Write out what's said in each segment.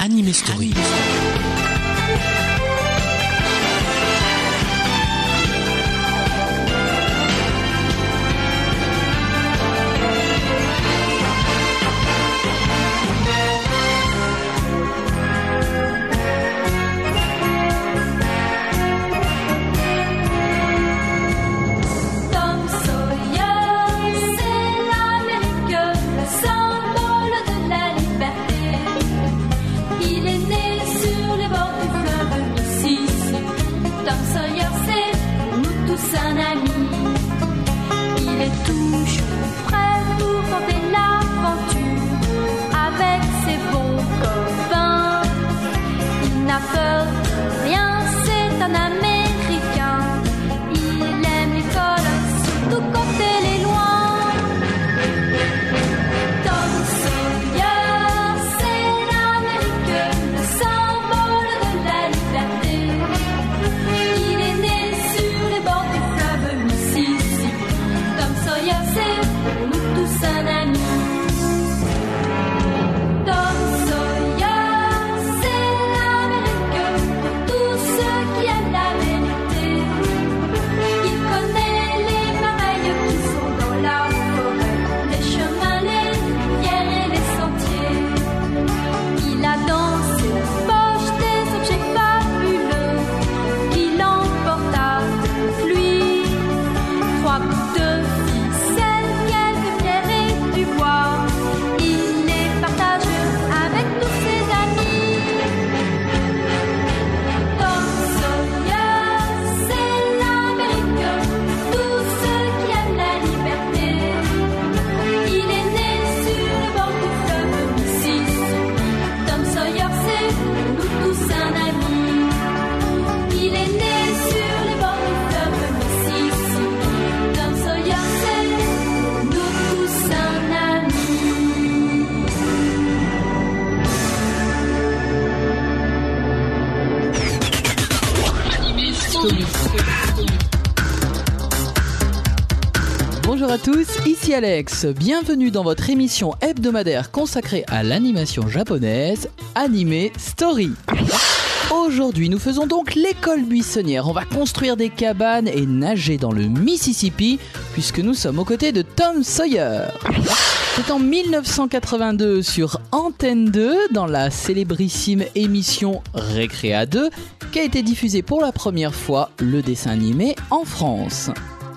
Anime Story. Alex. Bienvenue dans votre émission hebdomadaire consacrée à l'animation japonaise, Anime Story. Aujourd'hui, nous faisons donc l'école buissonnière. On va construire des cabanes et nager dans le Mississippi, puisque nous sommes aux côtés de Tom Sawyer. C'est en 1982 sur Antenne 2, dans la célébrissime émission Récréa 2, qu'a été diffusé pour la première fois le dessin animé en France.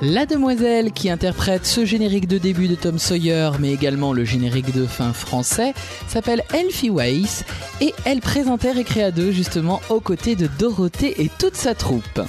La demoiselle qui interprète ce générique de début de Tom Sawyer, mais également le générique de fin français, s'appelle Elfie Weiss et elle présentait Récréa 2 justement aux côtés de Dorothée et toute sa troupe.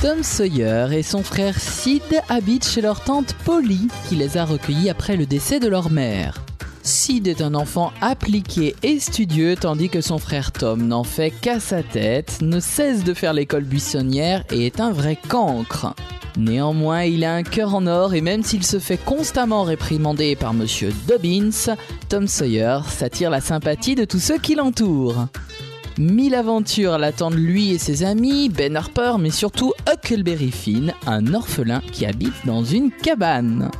Tom Sawyer et son frère Sid habitent chez leur tante Polly qui les a recueillis après le décès de leur mère. Sid est un enfant appliqué et studieux tandis que son frère Tom n'en fait qu'à sa tête, ne cesse de faire l'école buissonnière et est un vrai cancre. Néanmoins, il a un cœur en or et même s'il se fait constamment réprimander par Monsieur Dobbins, Tom Sawyer s'attire la sympathie de tous ceux qui l'entourent. Mille aventures l'attendent lui et ses amis, Ben Harper, mais surtout Huckleberry Finn, un orphelin qui habite dans une cabane.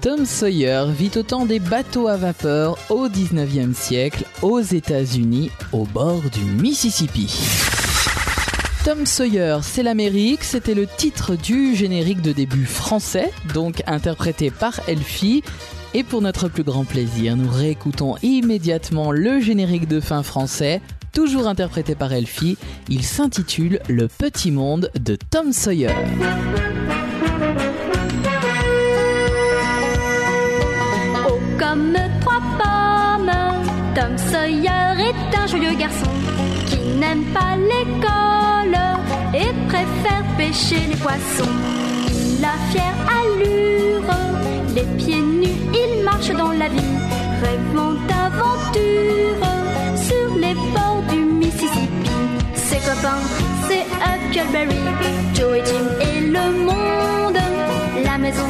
Tom Sawyer vit au temps des bateaux à vapeur au 19e siècle aux États-Unis au bord du Mississippi. Tom Sawyer, c'est l'Amérique, c'était le titre du générique de début français, donc interprété par Elfie. Et pour notre plus grand plaisir, nous réécoutons immédiatement le générique de fin français, toujours interprété par Elfie. Il s'intitule Le Petit Monde de Tom Sawyer. Comme trois pommes, Tom Sawyer est un joyeux garçon qui n'aime pas l'école et préfère pêcher les poissons. Il a fière allure, les pieds nus, il marche dans la ville, rêvant d'aventure sur les bords du Mississippi. Ses copains, c'est Huckleberry, Joe et Jim et le monde. La maison,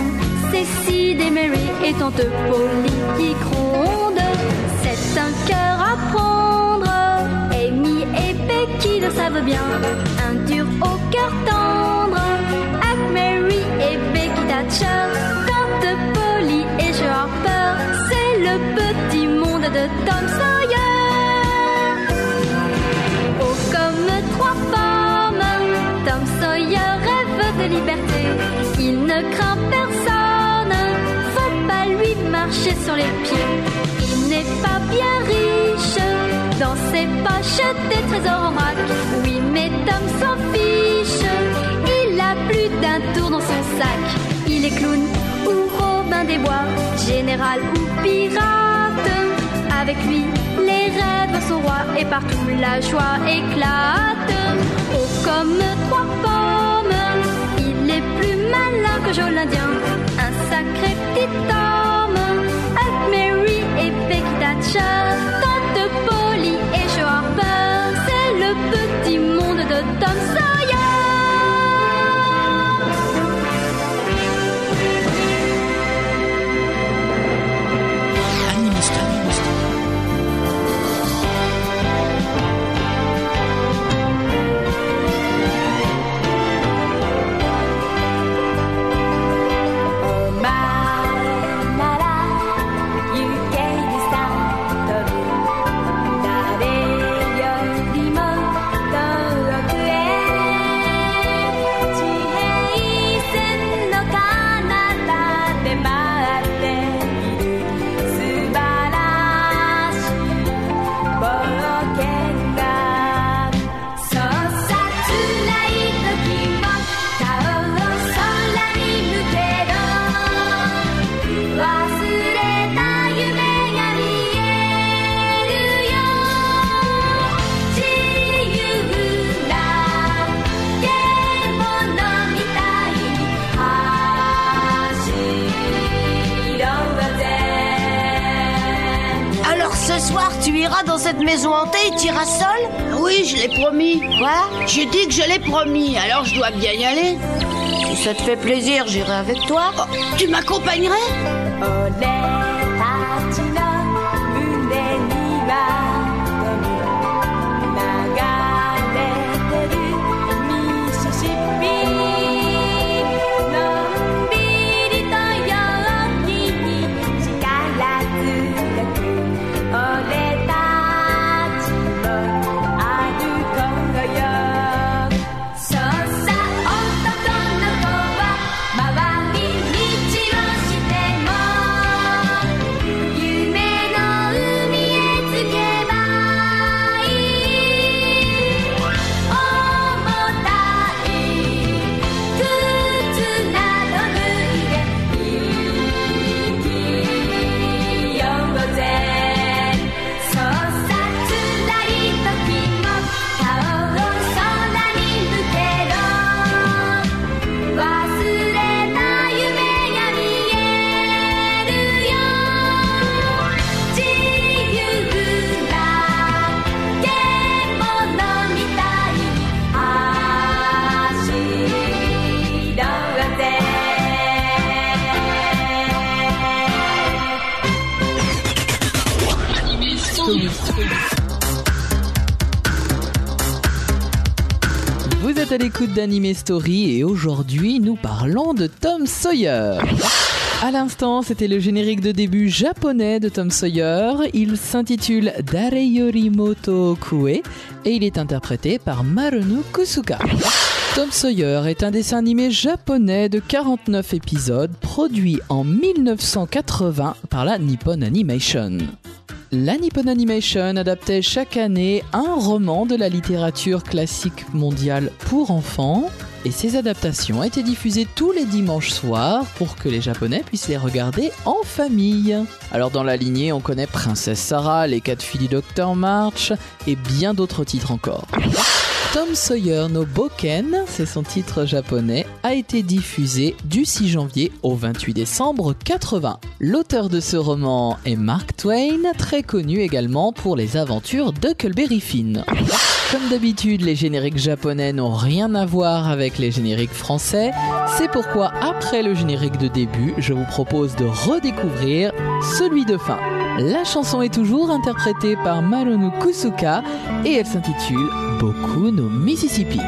Tessie, des Mary et tante Polly qui gronde. C'est un cœur à prendre. Amy et Becky le savent bien. Un dur au cœur tendre. Avec Mary et Becky Thatcher, tante Polly et Joe Harper. C'est le petit monde de Tom Sawyer. Oh, comme trois femmes, Tom Sawyer rêve de liberté. Il ne craint personne les pieds. Il n'est pas bien riche, dans ses poches des trésors en vrac. Oui, mais Tom s'en fiche, il a plus d'un tour dans son sac. Il est clown ou Robin des Bois, général ou pirate. Avec lui, les rêves sont rois et partout la joie éclate. Oh, comme trois pommes, il est plus malin que Joe Becky promis, alors je dois bien y aller. Si ça te fait plaisir, j'irai avec toi. Oh, tu m'accompagnerais? 俺 à d'Anime Story et aujourd'hui nous parlons de Tom Sawyer. À l'instant, c'était le générique de début japonais de Tom Sawyer. Il s'intitule Dareyorimoto Kue et il est interprété par Marunu Kusuka. Tom Sawyer est un dessin animé japonais de 49 épisodes produit en 1980 par la Nippon Animation. La Nippon Animation adaptait chaque année un roman de la littérature classique mondiale pour enfants et ces adaptations étaient diffusées tous les dimanches soirs pour que les Japonais puissent les regarder en famille. Alors dans la lignée, on connaît Princesse Sarah, Les quatre filles du Docteur March et bien d'autres titres encore. Tom Sawyer no Boken, c'est son titre japonais, a été diffusé du 6 janvier au 28 décembre 80. L'auteur de ce roman est Mark Twain, très connu également pour les aventures d'Huckleberry Finn. Comme d'habitude, les génériques japonais n'ont rien à voir avec les génériques français. C'est pourquoi, après le générique de début, je vous propose de redécouvrir celui de fin. La chanson est toujours interprétée par Maronu Kusuka et elle s'intitule Boku no Mississippi.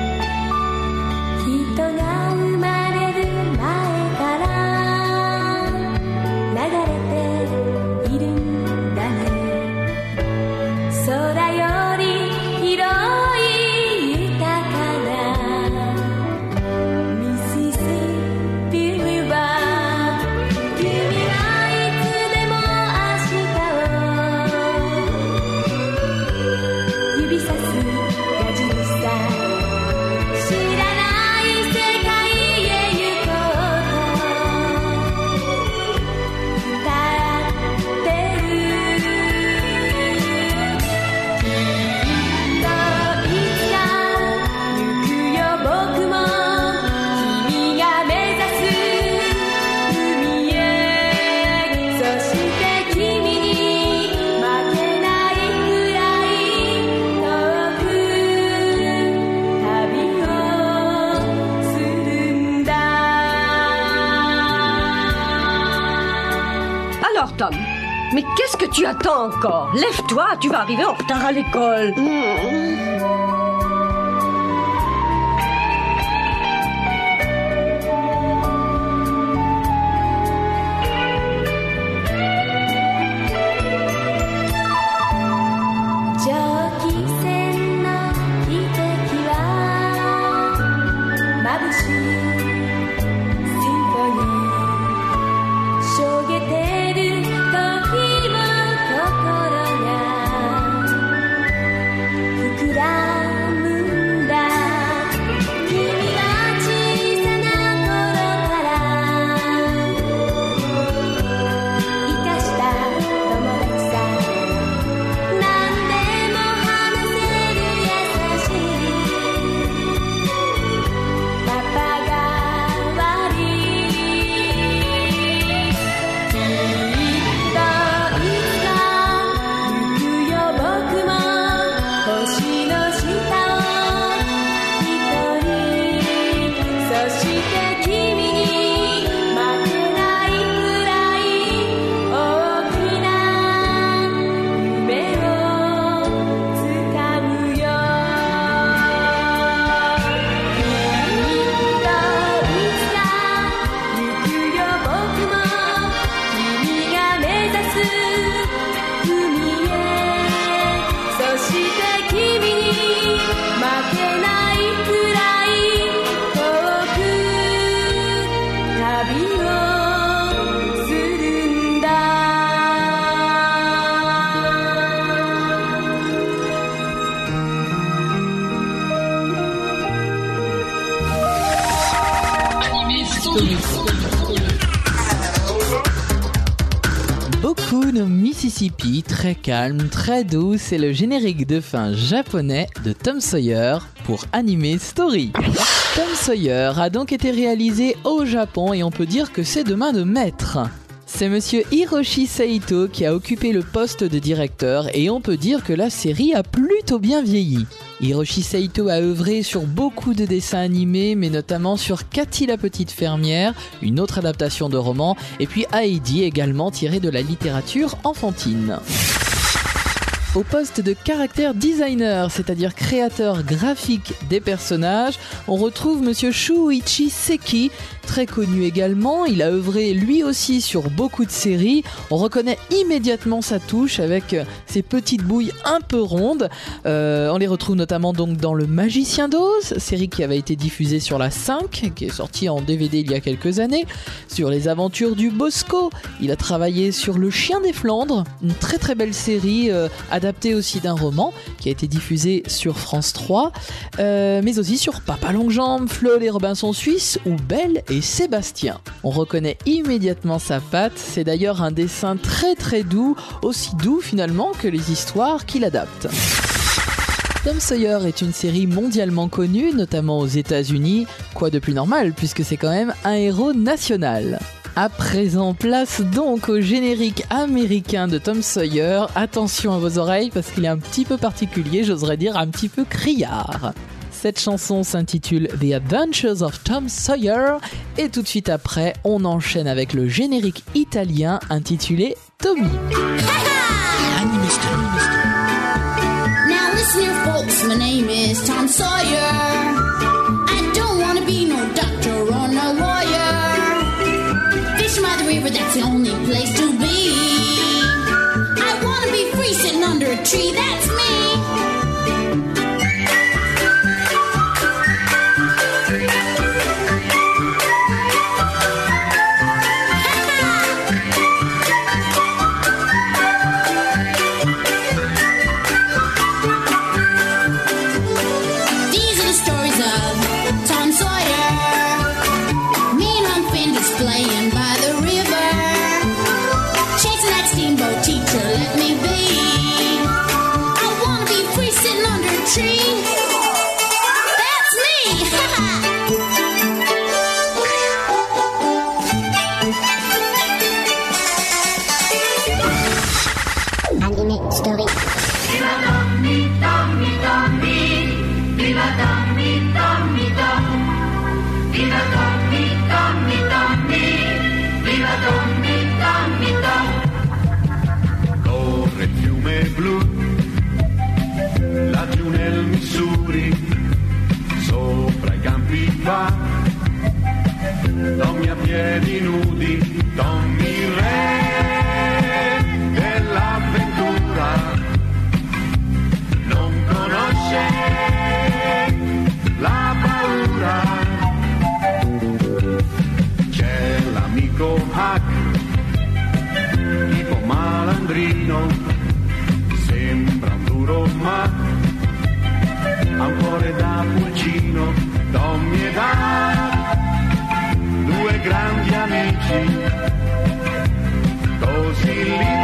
Attends encore Lève-toi, tu vas arriver en retard à l'école.「蒸 Mississippi, très calme, très doux, c'est le générique de fin japonais de Tom Sawyer pour Anime Story. Tom Sawyer a donc été réalisé au Japon et on peut dire que c'est de main de maître. C'est monsieur Hiroshi Saito qui a occupé le poste de directeur et on peut dire que la série a plutôt bien vieilli. Hiroshi Saito a œuvré sur beaucoup de dessins animés, mais notamment sur Cathy la petite fermière, une autre adaptation de roman, et puis Heidi également tiré de la littérature enfantine. Au poste de caractère designer, c'est-à-dire créateur graphique des personnages, on retrouve monsieur Shuichi Seki, très connu également. Il a œuvré lui aussi sur beaucoup de séries. On reconnaît immédiatement sa touche avec euh, ses petites bouilles un peu rondes. Euh, on les retrouve notamment donc dans Le Magicien d'Oz, série qui avait été diffusée sur la 5, qui est sortie en DVD il y a quelques années. Sur Les Aventures du Bosco, il a travaillé sur Le Chien des Flandres, une très très belle série euh, adaptée aussi d'un roman qui a été diffusé sur France 3, euh, mais aussi sur Papa Longjambe, Flo les Robinson Suisses ou Belle et Sébastien. On reconnaît immédiatement sa patte, c'est d'ailleurs un dessin très très doux, aussi doux finalement que les histoires qu'il adapte. Tom Sawyer est une série mondialement connue, notamment aux États-Unis. Quoi de plus normal, puisque c'est quand même un héros national? À présent, place donc au générique américain de Tom Sawyer. Attention à vos oreilles parce qu'il est un petit peu particulier, j'oserais dire un petit peu criard. Cette chanson s'intitule The Adventures of Tom Sawyer et tout de suite après, on enchaîne avec le générique italien intitulé Tommy. Now listen folks. My name is Tom Sawyer. That's the only place to be. I want to be free sitting under a tree, that's me. Grandi amici, così liberi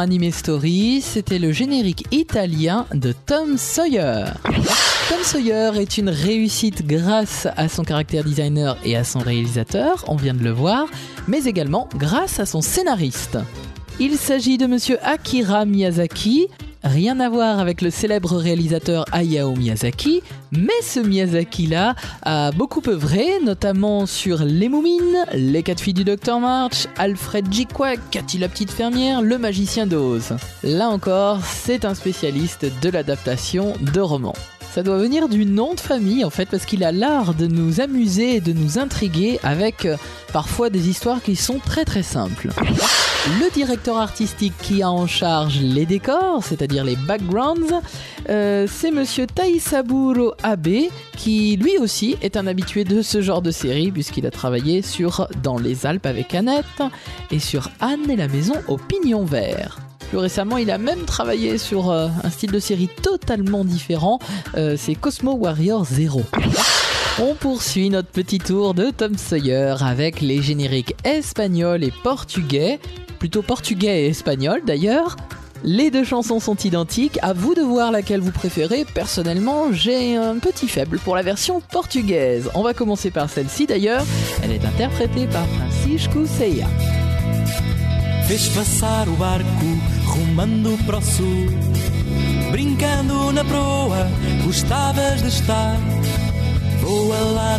Anime Story, c'était le générique italien de Tom Sawyer. Tom Sawyer est une réussite grâce à son caractère designer et à son réalisateur, on vient de le voir, mais également grâce à son scénariste. Il s'agit de monsieur Akira Miyazaki, rien à voir avec le célèbre réalisateur Hayao Miyazaki, mais ce Miyazaki-là a beaucoup œuvré, notamment sur Les Moumines, Les Quatre Filles du Docteur March, Alfred J. Quack, Cathy la Petite Fermière, Le Magicien d'Oz. Là encore, c'est un spécialiste de l'adaptation de romans. Ça doit venir du nom de famille en fait parce qu'il a l'art de nous amuser et de nous intriguer avec euh, parfois des histoires qui sont très très simples. Le directeur artistique qui a en charge les décors, c'est-à-dire les backgrounds, euh, c'est monsieur Taisaburo Abe qui lui aussi est un habitué de ce genre de série puisqu'il a travaillé sur Dans les Alpes avec Annette et sur Anne et la maison au pignon vert. Plus récemment, il a même travaillé sur euh, un style de série totalement différent, euh, c'est Cosmo Warrior Zero. On poursuit notre petit tour de Tom Sawyer avec les génériques espagnols et portugais, plutôt portugais et espagnol d'ailleurs. Les deux chansons sont identiques, à vous de voir laquelle vous préférez. Personnellement, j'ai un petit faible pour la version portugaise. On va commencer par celle-ci d'ailleurs, elle est interprétée par Francisco gostavas de. Voa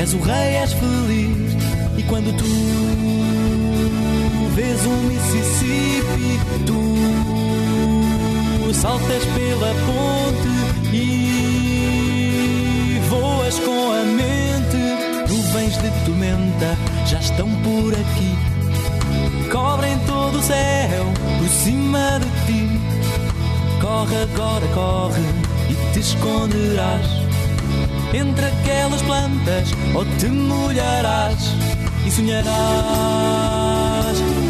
és o rei, és feliz. E quando tu vês o Mississippi, tu saltas pela ponte e voas com a mente. Nuvens de tormenta já estão por aqui. Cobrem todo o céu por cima de ti. Corre agora, corre e te esconderás entre aquelas plantas ou te molharás e sonharás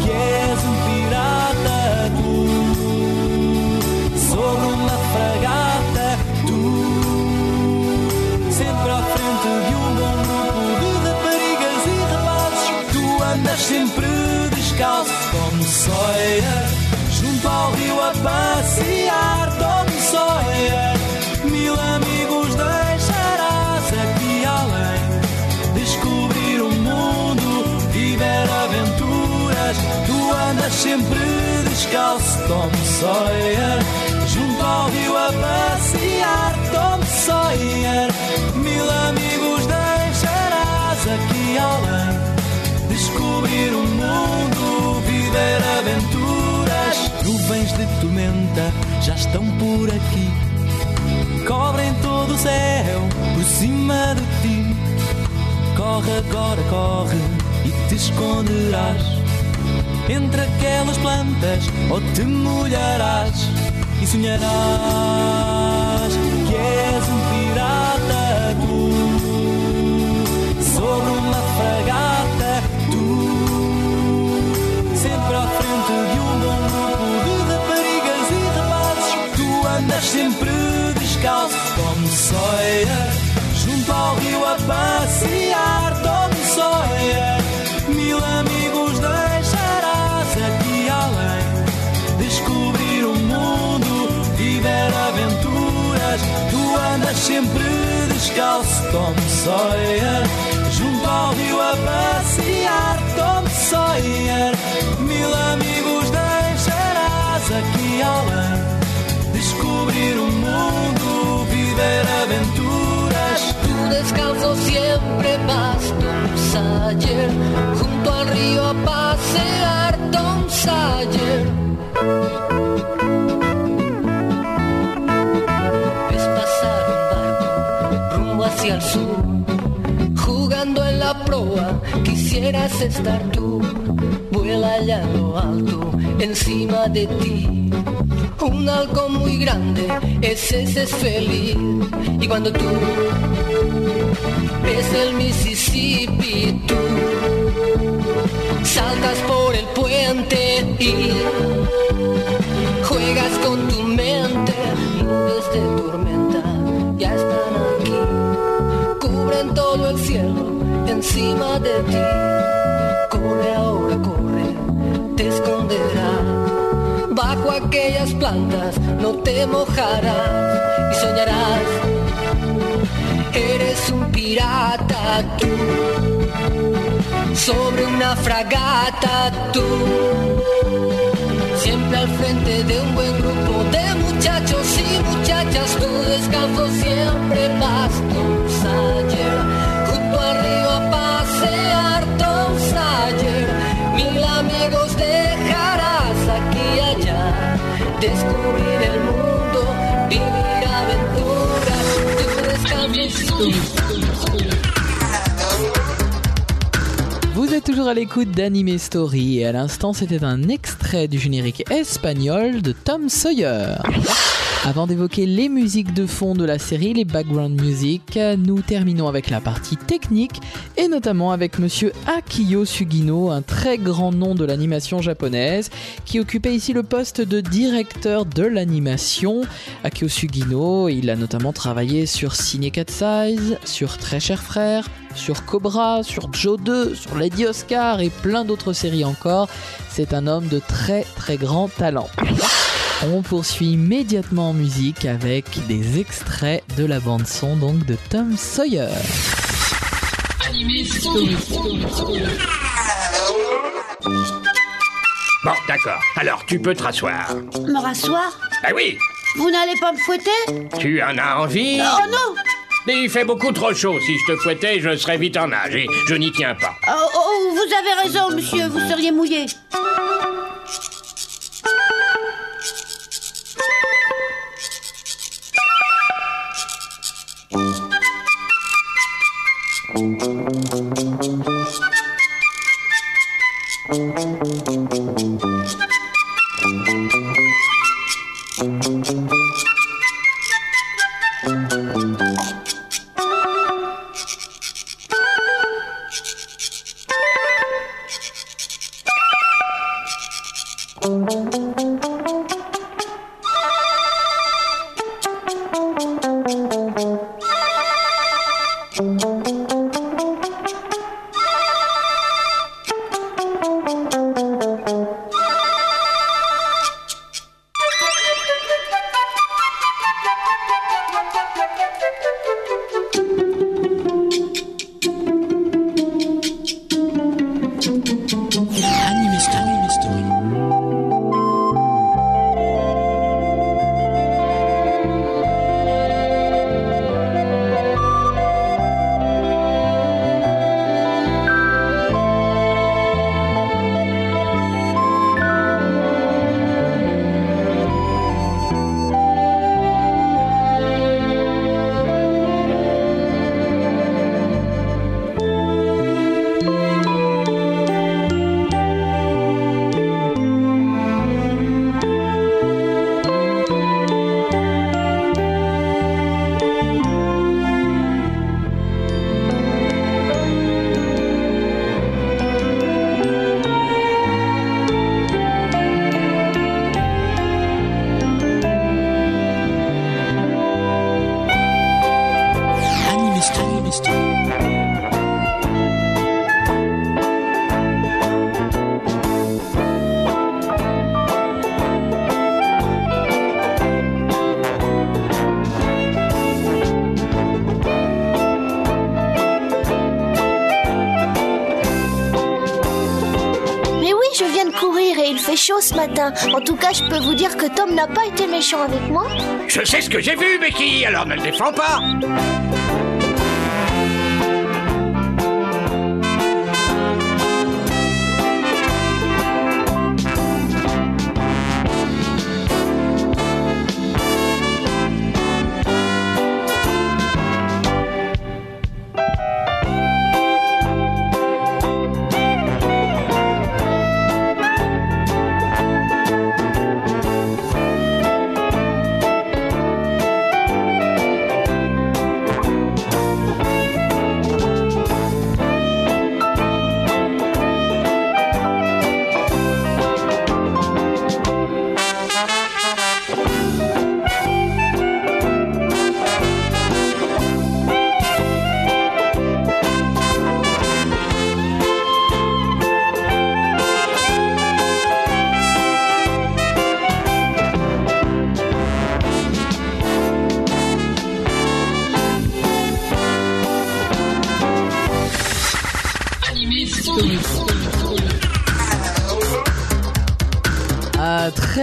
que és um pirata tu. Sobre uma fragata tu. Sempre à frente de um bom grupo de raparigas e rapazes tu andas sempre descalço como Sawyer junto ao rio a passear sempre descalço Tom Sawyer junto ao rio a passear Tom Sawyer mil amigos deixarás aqui além. Descobrir o mundo, viver aventuras. Nuvens de tormenta já estão por aqui. Cobrem todo o céu por cima de ti. Corre agora, corre e te esconderás entre aquelas plantas ou te molharás e sonharás Tom Sawyer junto ao rio a passear Tom Sawyer mil amigos deixarás aqui além descubrir un mundo, viver aventuras. Tú descalzo siempre vas, Tom Sawyer, junto al río a pasear, Tom Sawyer. Hacia el sur, jugando en la proa, quisieras estar tú, vuela en lo alto, encima de ti. Un halcón muy grande, ese es feliz. Y cuando tú ves el Mississippi, tú saltas por el puente y juegas con tu de ti. Corre ahora, corre, te esconderás bajo aquellas plantas no te mojarás y soñarás. Eres un pirata tú, sobre una fragata tú, siempre al frente de un buen grupo de muchachos y muchachas. Tú descanso siempre vas, Tom descubrir el mundo, vivir aventuras, tu descanso. Vous êtes toujours à l'écoute d'Anime Story et à l'instant c'était un extrait du générique espagnol de Tom Sawyer. Avant d'évoquer les musiques de fond de la série, les background music, nous terminons avec la partie technique et notamment avec monsieur Akio Sugino, un très grand nom de l'animation japonaise qui occupait ici le poste de directeur de l'animation. Akio Sugino, il a notamment travaillé sur Ciné Cat Size, sur Très Cher Frère, sur Cobra, sur Joe 2, sur Lady Oscar et plein d'autres séries encore. C'est un homme de très très grand talent. On poursuit immédiatement en musique avec des extraits de la bande son donc de Tom Sawyer. Bon, d'accord. Alors, tu peux te rasseoir. Me rasseoir Bah oui, Vous n'allez pas me fouetter tu en as envie Oh non Il fait beaucoup trop chaud. Si je te fouettais, je serais vite en nage et je n'y tiens pas. oh, oh, vous avez raison, monsieur, vous seriez mouillé. Música ce matin. En tout cas, je peux vous dire que Tom n'a pas été méchant avec moi. Je sais ce que j'ai vu, Becky, alors ne le défends pas.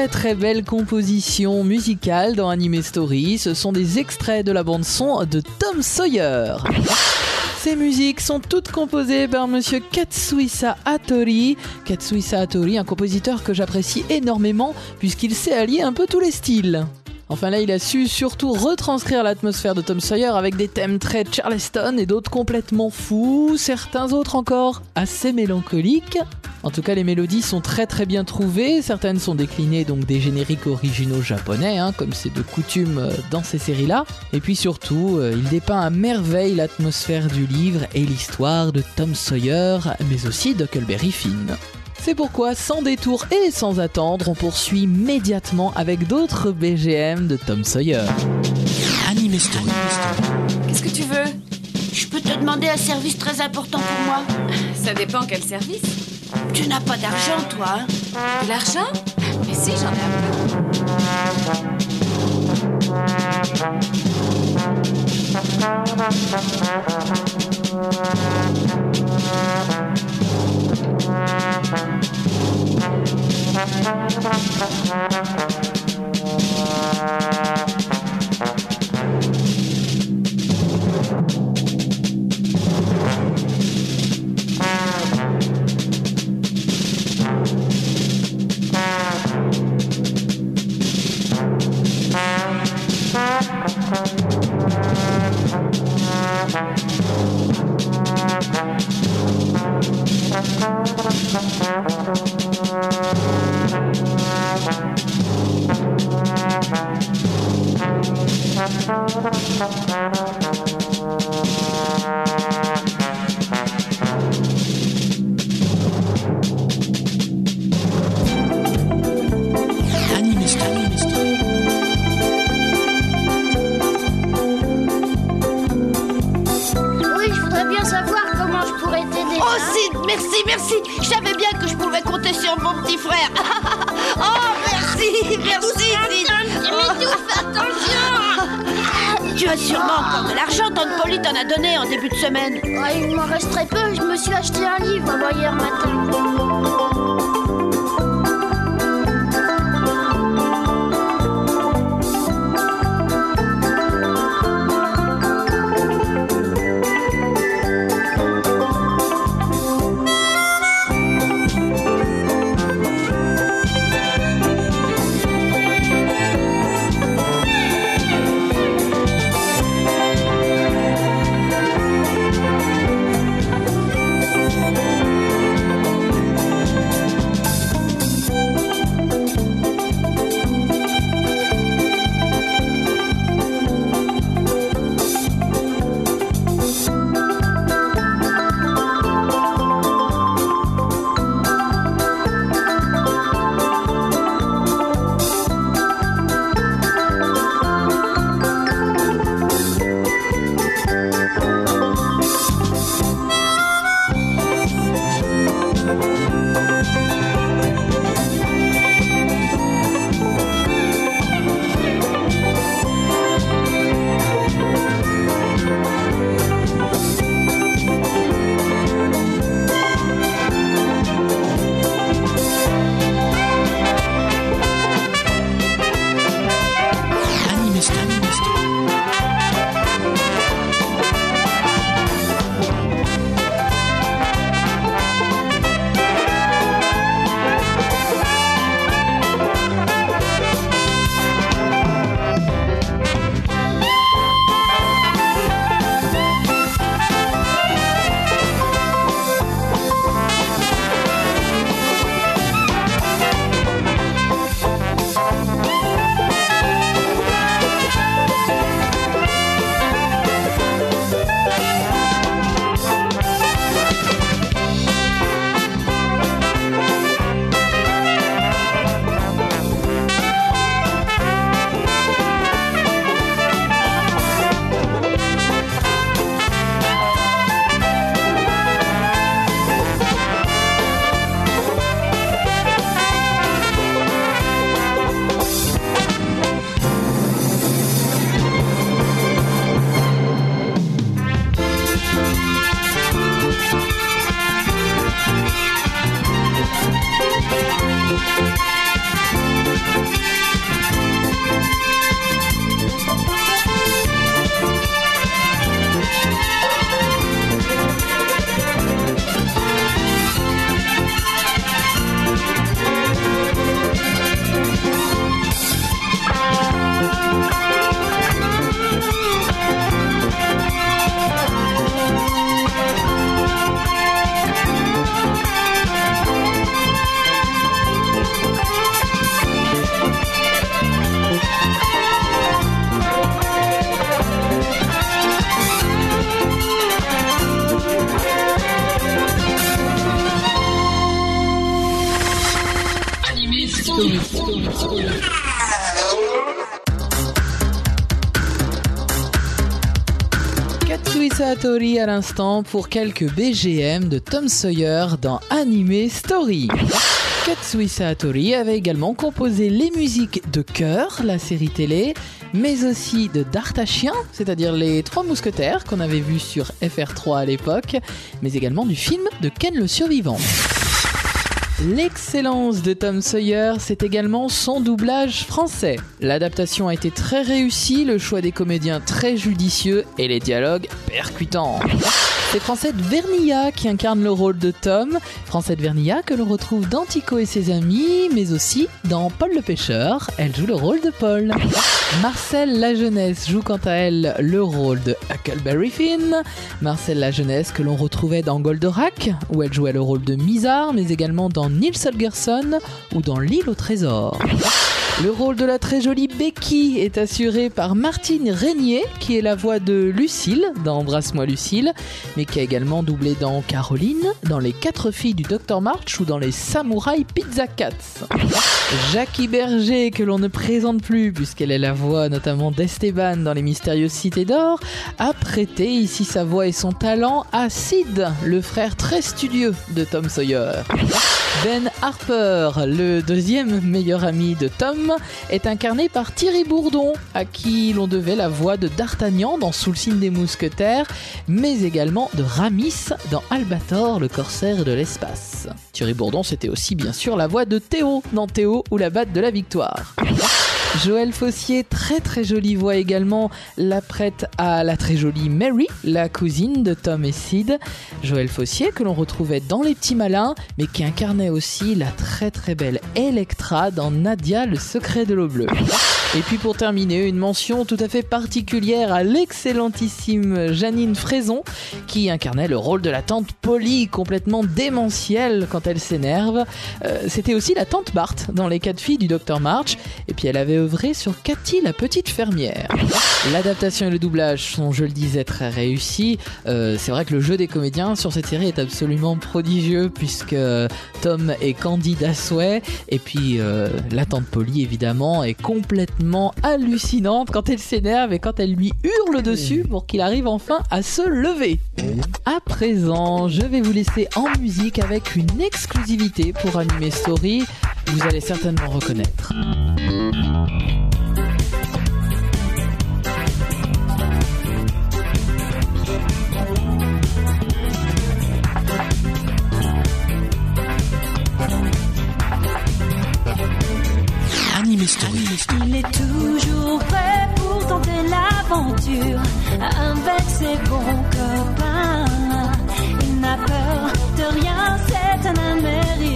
Très belle composition musicale dans Anime Story. Ce sont des extraits de la bande son de Tom Sawyer. Ces musiques sont toutes composées par monsieur Katsuhisa Hattori. Katsuhisa Hattori, un compositeur que j'apprécie énormément puisqu'il sait allier un peu tous les styles. Enfin là, il a su surtout retranscrire l'atmosphère de Tom Sawyer avec des thèmes très Charleston et d'autres complètement fous, certains autres encore assez mélancoliques. En tout cas, les mélodies sont très très bien trouvées. Certaines sont déclinées donc des génériques originaux japonais, hein, comme c'est de coutume euh, dans ces séries-là. Et puis surtout, euh, il dépeint à merveille l'atmosphère du livre et l'histoire de Tom Sawyer, mais aussi d'Huckleberry Finn. C'est pourquoi, sans détour et sans attendre, on poursuit immédiatement avec d'autres BGM de Tom Sawyer. Anime Story. Qu'est-ce que tu veux? Je peux te demander un service très important pour moi Ça dépend quel service. Tu n'as pas d'argent, toi hein l'argent? Mais si, j'en ai un peu. Anime À l'instant pour quelques BGM de Tom Sawyer dans Anime Story. Katsui Satori avait également composé les musiques de Cœur, la série télé, mais aussi de D'Artachien, c'est-à-dire les Trois Mousquetaires qu'on avait vu sur FR3 à l'époque, mais également du film de Ken le Survivant. L'excellence de Tom Sawyer, c'est également son doublage français. L'adaptation a été très réussie, le choix des comédiens très judicieux et les dialogues percutants. C'est Francette Vernilla qui incarne le rôle de Tom. Francette Vernilla que l'on retrouve dans Tico et ses amis, mais aussi dans Paul le pêcheur. Elle joue le rôle de Paul. Marcel La Jeunesse joue quant à elle le rôle de Huckleberry Finn. Marcel La Jeunesse que l'on retrouvait dans Goldorak, où elle jouait le rôle de Mizar, mais également dans Nils Holgersson ou dans L'île au trésor. Le rôle de la très jolie Becky est assuré par Martine Régnier, qui est la voix de Lucille dans Embrasse-moi Lucille, mais qui a également doublé dans Caroline, dans Les Quatre Filles du Dr March ou dans Les Samouraïs Pizza Cats. Jackie Berger, que l'on ne présente plus puisqu'elle est la voix notamment d'Esteban dans Les Mystérieuses Cités d'Or, a prêté ici sa voix et son talent à Sid, le frère très studieux de Tom Sawyer. Ben Harper, le deuxième meilleur ami de Tom, est incarné par Thierry Bourdon, à qui l'on devait la voix de D'Artagnan dans Sous le signe des mousquetaires, mais également de Ramis dans Albator, le corsaire de l'espace. Thierry Bourdon, c'était aussi bien sûr la voix de Théo dans Théo ou la batte de la victoire. Joël Fossier, très très jolie voix également, la prête à la très jolie Mary, la cousine de Tom et Sid. Joël Fossier que l'on retrouvait dans Les Petits Malins, mais qui incarnait aussi la très très belle Electra dans Nadia, le secret de l'eau bleue. Et puis pour terminer, une mention tout à fait particulière à l'excellentissime Janine Fraison, qui incarnait le rôle de la tante Polly, complètement démentielle quand elle s'énerve. Euh, C'était aussi la tante Bart dans Les Quatre Filles du Dr March, et puis elle avait œuvré sur Cathy la petite fermière. L'adaptation et le doublage sont, je le disais, très réussis. Euh, C'est vrai que le jeu des comédiens sur cette série est absolument prodigieux, puisque Tom est candide à souhait, et puis euh, la tante Polly, évidemment, est complètement hallucinante quand elle s'énerve et quand elle lui hurle dessus pour qu'il arrive enfin à se lever. À présent, je vais vous laisser en musique avec une exclusivité pour Anime Story. Vous allez certainement reconnaître. Il est toujours prêt pour tenter l'aventure avec ses bons copains. Il n'a peur de rien, c'est un Américain.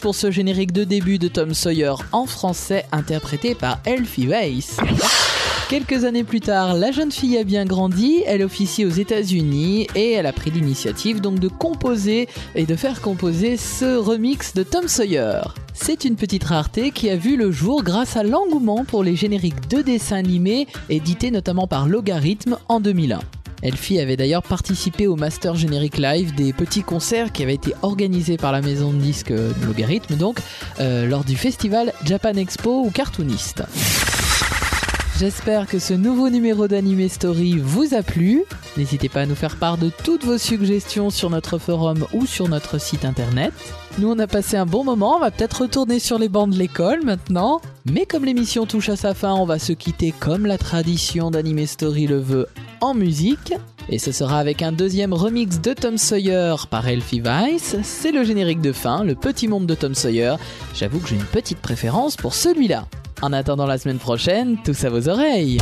Pour ce générique de début de Tom Sawyer en français interprété par Elfie Weiss. Quelques années plus tard, la jeune fille a bien grandi, elle officie aux États-Unis et elle a pris l'initiative donc de composer et de faire composer ce remix de Tom Sawyer. C'est une petite rareté qui a vu le jour grâce à l'engouement pour les génériques de dessins animés édités notamment par Logarithme en 2001. Elfie avait d'ailleurs participé au Master Générique Live des petits concerts qui avaient été organisés par la maison de disques Logarithme donc euh, lors du festival Japan Expo ou Cartoonist. J'espère que ce nouveau numéro d'Anime Story vous a plu. N'hésitez pas à nous faire part de toutes vos suggestions sur notre forum ou sur notre site internet. Nous on a passé un bon moment, on va peut-être retourner sur les bancs de l'école maintenant. Mais comme l'émission touche à sa fin, on va se quitter comme la tradition d'Anime Story le veut en musique. Et ce sera avec un deuxième remix de Tom Sawyer par Elfie Weiss. C'est le générique de fin, le petit monde de Tom Sawyer. J'avoue que j'ai une petite préférence pour celui-là. En attendant la semaine prochaine, tous à vos oreilles.